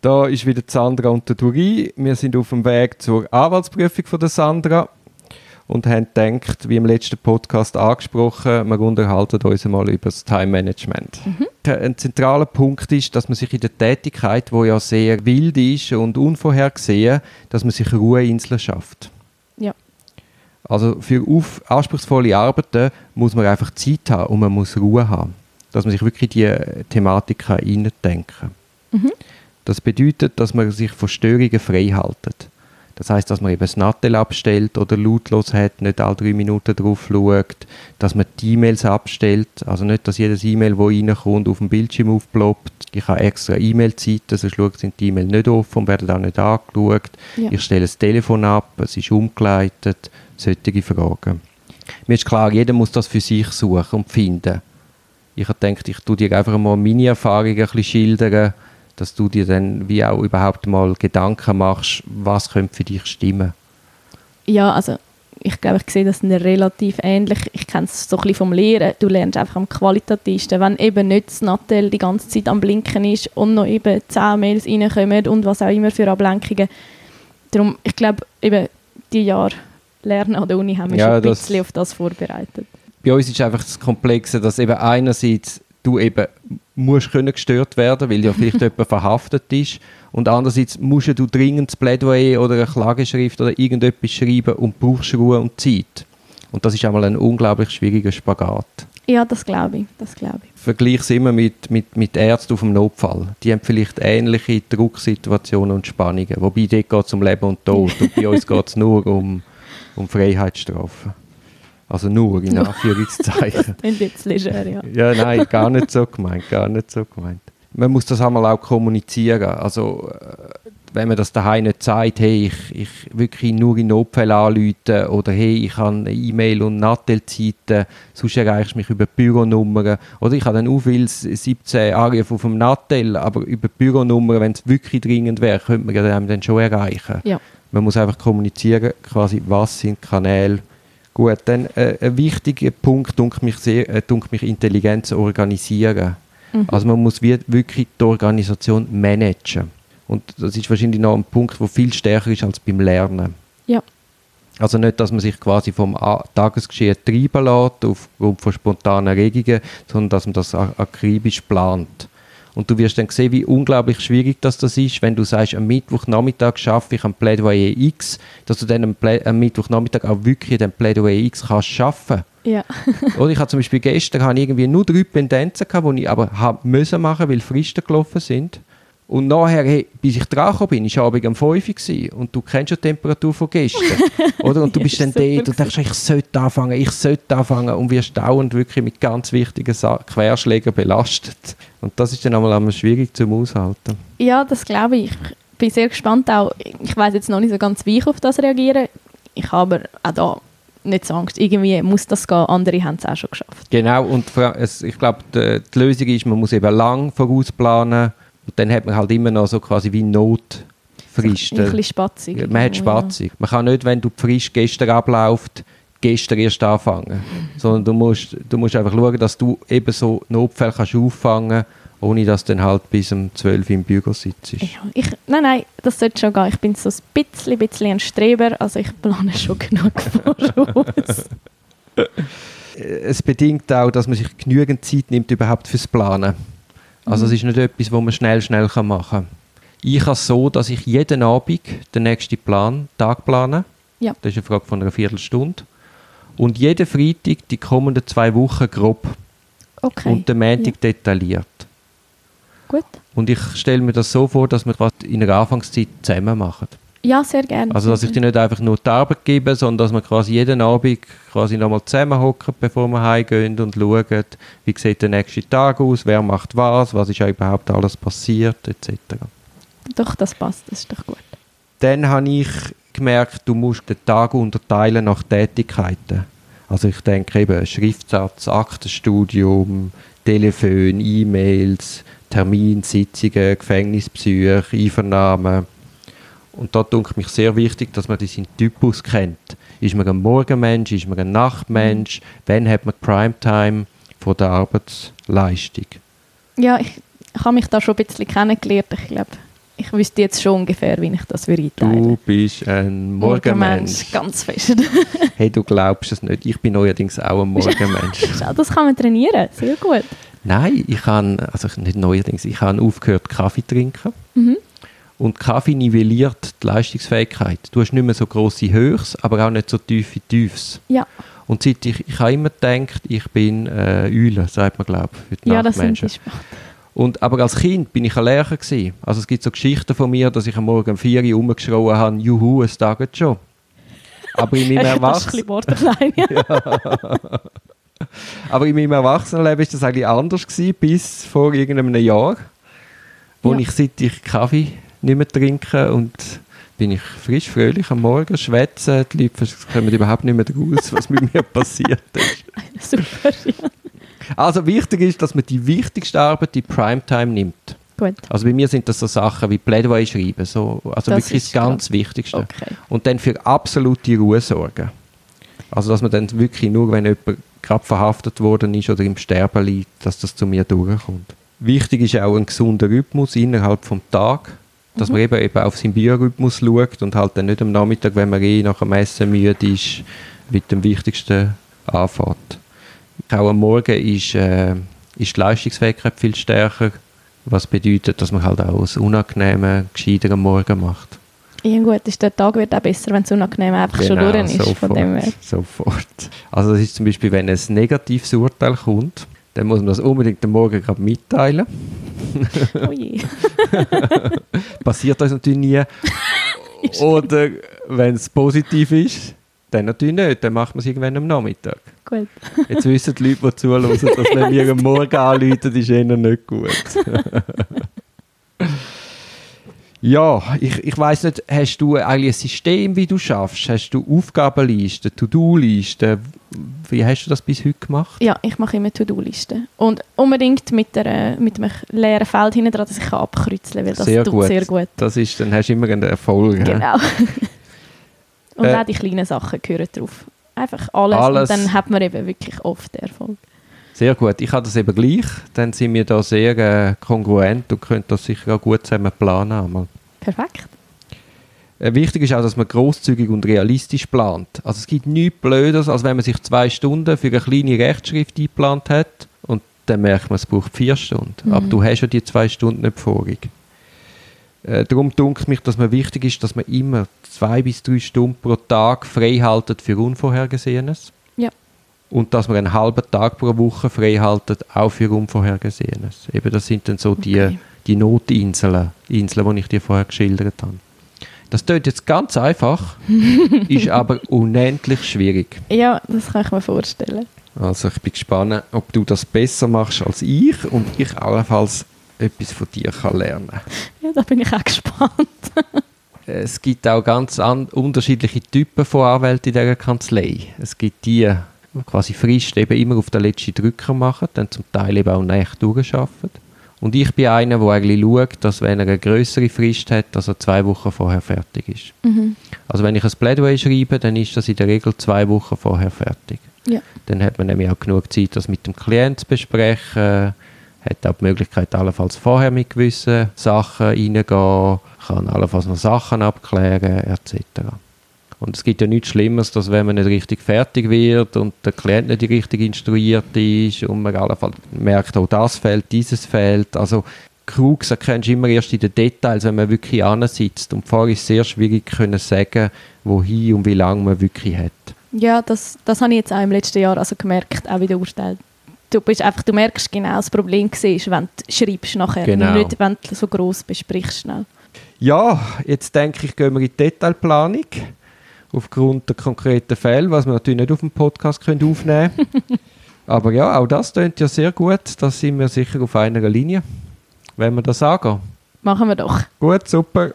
Da ist wieder Sandra und der Duri. Wir sind auf dem Weg zur Anwaltsprüfung von der Sandra und haben gedacht, wie im letzten Podcast angesprochen, wir unterhalten uns einmal über das Time Management. Mhm. Ein zentraler Punkt ist, dass man sich in der Tätigkeit, wo ja sehr wild ist und unvorhergesehen, dass man sich Ruheinseln schafft. Ja. Also für auf anspruchsvolle Arbeiten muss man einfach Zeit haben und man muss Ruhe haben, dass man sich wirklich die Thematik hineindenken kann. Mhm. Das bedeutet, dass man sich von Störungen frei haltet. Das heißt, dass man eben das Nattel abstellt oder lautlos hat, nicht alle drei Minuten drauf schaut, dass man die E-Mails abstellt, also nicht, dass jedes E-Mail, das reinkommt, auf dem Bildschirm aufploppt. Ich habe extra E-Mail-Zeiten, sonst sind die E-Mails nicht offen und werden auch nicht angeschaut. Ja. Ich stelle das Telefon ab, es ist umgeleitet, solche Fragen. Mir ist klar, jeder muss das für sich suchen und finden. Ich habe gedacht, ich tue dir einfach mal meine Erfahrungen ein bisschen schildern, dass du dir dann wie auch überhaupt mal Gedanken machst, was könnte für dich stimmen? Ja, also ich glaube, ich sehe das relativ ähnlich. Ich kenne es so ein bisschen vom Lehren. Du lernst einfach am qualitativsten, wenn eben nicht das Nattel die ganze Zeit am Blinken ist und noch eben 10 Mails reinkommen und was auch immer für Ablenkungen. Darum, ich glaube, eben die Jahre Lernen an der Uni haben wir ja, schon ein bisschen auf das vorbereitet. Bei uns ist einfach das Komplexe, dass eben einerseits du eben musst können gestört werden, weil ja vielleicht jemand verhaftet ist und andererseits musst du dringend das Plädoyer oder eine Klageschrift oder irgendetwas schreiben und brauchst Ruhe und Zeit. Und das ist einmal ein unglaublich schwieriger Spagat. Ja, das glaube ich. Das glaube ich. Vergleich es immer mit, mit, mit Ärzten auf dem Notfall. Die haben vielleicht ähnliche Drucksituationen und Spannungen. Wobei dort geht es um Leben und Tod. Und bei uns geht es nur um, um Freiheitsstrafen. Also nur in Anführungszeichen. Ein bisschen leger, ja. Ja, nein, gar nicht so gemeint, gar nicht so gemeint. Man muss das einmal auch kommunizieren. Also, äh, wenn man das daheim nicht sagt, hey, ich, ich wirklich nur in Notfällen anrufen oder hey, ich habe E-Mail und Nattel-Zeiten, sonst erreichst du mich über Büronummer. Oder ich habe dann auch viel 17 Anrufe auf dem Nattel, aber über Büronummer, wenn es wirklich dringend wäre, könnte man dann schon erreichen. Ja. Man muss einfach kommunizieren, quasi, was sind Kanäle, Gut, dann äh, ein wichtiger Punkt, denke mich, sehr, äh, mich intelligent zu organisieren. Mhm. Also man muss wirklich die Organisation managen. Und das ist wahrscheinlich noch ein Punkt, der viel stärker ist als beim Lernen. Ja. Also nicht, dass man sich quasi vom Tagesgeschehen treiben lässt, aufgrund von spontanen Regungen, sondern dass man das akribisch plant. Und du wirst dann sehen, wie unglaublich schwierig das, das ist, wenn du sagst, am Mittwochnachmittag schaffe ich am Plädoyer X, dass du dann am, Plä am Mittwochnachmittag auch wirklich den Plädoyer X kannst schaffen. Ja. Oder ich habe zum Beispiel gestern habe irgendwie nur drei Pendenzen gehabt, die ich aber haben müssen machen, weil Fristen gelaufen sind. Und nachher, hey, bis ich dran bin, war Abend um 5 Uhr und du kennst ja die Temperatur von gestern. oder? Und du bist dann dort und denkst, ich sollte anfangen, ich sollte anfangen und wirst dauernd wirklich mit ganz wichtigen Querschlägen belastet. Und das ist dann einmal schwierig zum Aushalten. Ja, das glaube ich. Ich bin sehr gespannt auch. Ich weiß jetzt noch nicht so ganz, wie ich auf das reagiere. Ich habe auch da nicht so Angst. Irgendwie muss das gehen. Andere haben es auch schon geschafft. Genau. Und ich glaube, die, die Lösung ist, man muss eben lang vorausplanen und dann hat man halt immer noch so quasi wie Notfristen. Ein bisschen spatzig. Man hat spatzig. Man kann nicht, wenn du Frist gestern abläuft, gestern erst anfangen. Sondern du musst, du musst einfach schauen, dass du eben so Notfälle kannst auffangen ohne dass du dann halt bis um 12 Uhr im Büro sitzt. Ja, ich, nein, nein, das sollte schon gehen. Ich bin so ein bisschen, bisschen ein Streber, also ich plane schon genug voraus. es bedingt auch, dass man sich genügend Zeit nimmt überhaupt fürs Planen. Also es mhm. ist nicht etwas, was man schnell, schnell machen kann. Ich habe es so, dass ich jeden Abend den nächsten Plan, Tag plane. Ja. Das ist eine Frage von einer Viertelstunde. Und jeden Freitag die kommenden zwei Wochen grob. Okay. Und den Montag ja. detailliert. Gut. Und ich stelle mir das so vor, dass wir das in der Anfangszeit zusammen machen. Ja, sehr gerne. Also, dass ich dir nicht einfach nur die Arbeit gebe, sondern dass wir quasi jeden Abend quasi nochmal zusammenhocken, bevor wir heimgehen und schauen, wie sieht der nächste Tag aus, wer macht was, was ist überhaupt alles passiert, etc. Doch, das passt, das ist doch gut. Dann habe ich gemerkt, du musst den Tag unterteilen nach Tätigkeiten. Also ich denke eben Schriftsatz, Aktenstudium, Telefon, E-Mails, Terminsitzungen, Gefängnisbesuche, Einvernahmen und da denke ich mich sehr wichtig, dass man diesen Typus kennt. Ist man ein Morgenmensch, ist man ein Nachtmensch? Wann hat man Primetime von der Arbeitsleistung? Ja, ich, habe mich da schon ein bisschen kennengelernt. Ich glaube, ich wüsste jetzt schon ungefähr, wie ich das würde einteilen Du bist ein Morgenmensch. ganz fest. Hey, du glaubst es nicht. Ich bin neuerdings auch ein Morgenmensch. Schau, das kann man trainieren, sehr gut. Nein, ich habe, also nicht neuerdings, ich habe aufgehört, Kaffee zu trinken. Mhm. Und Kaffee nivelliert die Leistungsfähigkeit. Du hast nicht mehr so grosse Höchst, aber auch nicht so tiefe Tiefs. Ja, Und seit ich, ich habe immer gedacht, ich bin äh, Eule, sagt man, glaube ich, für die ja das sind Nachtmenschen. Und, aber als Kind bin ich ein Lehrer gewesen. Also es gibt so Geschichten von mir, dass ich am Morgen um 4 Uhr rumgeschrien habe, juhu, es taget schon. Aber in meinem, das ist Erwachs ein bisschen borderline, ja. aber in meinem Erwachsenenleben war das eigentlich anders gewesen, bis vor irgendeinem Jahr, wo Ja. ich seit ich Kaffee nicht mehr trinke und bin ich frisch, fröhlich am Morgen, schwätze, die Leute kommen überhaupt nicht mehr raus, was mit mir passiert ist. Super, ja. Also wichtig ist, dass man die wichtigste Arbeit in Primetime nimmt. Gut, Also bei mir sind das so Sachen wie Plädoyer schreiben, so, also Das wirklich ist das ganz Wichtigste. okay. Und dann für absolute Ruhe sorgen. Also dass man dann wirklich nur, wenn jemand gerade verhaftet worden ist oder im Sterben liegt, dass das zu mir durchkommt. Wichtig ist auch ein gesunder Rhythmus innerhalb vom Tag, dass man eben, eben auf seinen Biorhythmus schaut und halt dann nicht am Nachmittag, wenn man eh nach dem Essen müde ist, mit dem Wichtigsten anfängt. Auch am Morgen ist, äh, ist die Leistungsfähigkeit viel stärker, was bedeutet, dass man halt auch das Unangenehme gescheiter am Morgen macht. Ja gut, ist der Tag wird auch besser, wenn es unangenehm einfach schon durch ist. Von dem her. sofort. Also das ist zum Beispiel, wenn ein negatives Urteil kommt, dann muss man das unbedingt am Morgen gerade mitteilen. Oh je. Passiert uns natürlich nie. Oder wenn es positiv ist, dann natürlich nicht. Dann macht man es irgendwann am Nachmittag. Gut. Jetzt wissen die Leute, die zuhören, dass wenn wir am Morgen anrufen, ist ihnen nicht gut. Ja, ich, ich weiss nicht, hast du eigentlich ein System, wie du schaffst? Hast du Aufgabenlisten, To-Do-Listen? Wie hast du das bis heute gemacht? Ja, ich mache immer To-Do-Listen. Und unbedingt mit, der, mit einem leeren Feld hinten dran, dass ich abkreuzeln kann, weil das Sehr tut gut. sehr gut. Das ist, dann hast du immer einen Erfolg. Genau. Und Äh, auch die kleinen Sachen gehören drauf. Einfach alles, Alles. und dann hat man eben wirklich oft Erfolg. Sehr gut. Ich habe das eben gleich. Dann sind wir da sehr äh, kongruent und können das sicher auch gut zusammen planen. Einmal. Perfekt. Äh, Wichtig ist auch, dass man großzügig und realistisch plant. Also es gibt nichts Blödes, als wenn man sich zwei Stunden für eine kleine Rechtschrift eingeplant hat und dann merkt man, es braucht vier Stunden. Mhm. Aber du hast ja die zwei Stunden nicht vorig. Äh, darum dunkelt mich, dass man wichtig ist, dass man immer zwei bis drei Stunden pro Tag frei haltet für Unvorhergesehenes. Und dass man einen halben Tag pro Woche frei haltet, auch für Unvorhergesehenes. Eben, das sind dann so die, Okay. die Notinseln, Inseln, die ich dir vorher geschildert habe. Das klingt jetzt ganz einfach, ist aber unendlich schwierig. Ja, das kann ich mir vorstellen. Also ich bin gespannt, ob du das besser machst als ich und ich allenfalls etwas von dir kann lernen Ja, da bin ich auch gespannt. Es gibt auch ganz an unterschiedliche Typen von Anwälten in dieser Kanzlei. Es gibt die, die quasi Frist eben immer auf den letzten Drücker machen, dann zum Teil eben auch Nächte durcharbeiten. Und ich bin einer, der eigentlich schaut, dass wenn er eine größere Frist hat, dass er zwei Wochen vorher fertig ist. Mhm. Also wenn ich ein Plädoyer schreibe, dann ist das in der Regel zwei Wochen vorher fertig. Ja. Dann hat man nämlich auch genug Zeit, das mit dem Klienten zu besprechen, hat auch die Möglichkeit, allenfalls vorher mit gewissen Sachen reingehen, kann allenfalls noch Sachen abklären, etc. Und es gibt ja nichts Schlimmeres, dass wenn man nicht richtig fertig wird und der Klient nicht richtig instruiert ist und man allenfalls merkt, oh, das fehlt, dieses fehlt. Also Krux erkennst du immer erst in den Details, wenn man wirklich sitzt. Und vorher ist es sehr schwierig können sagen, wohin und wie lange man wirklich hat. Ja, das, das habe ich jetzt auch im letzten Jahr also gemerkt, auch bei den Urteilen. Du, bist einfach, du merkst genau, das Problem siehst, wenn du schreibst nachher. Genau. Und nicht, wenn du so gross besprichst schnell. Ja, jetzt denke ich, gehen wir in die Detailplanung. Aufgrund der konkreten Fälle, was wir natürlich nicht auf dem Podcast können aufnehmen können. Aber ja, auch das klingt ja sehr gut. Da sind wir sicher auf einer Linie, wenn wir das angehen. Machen wir doch. Gut, super.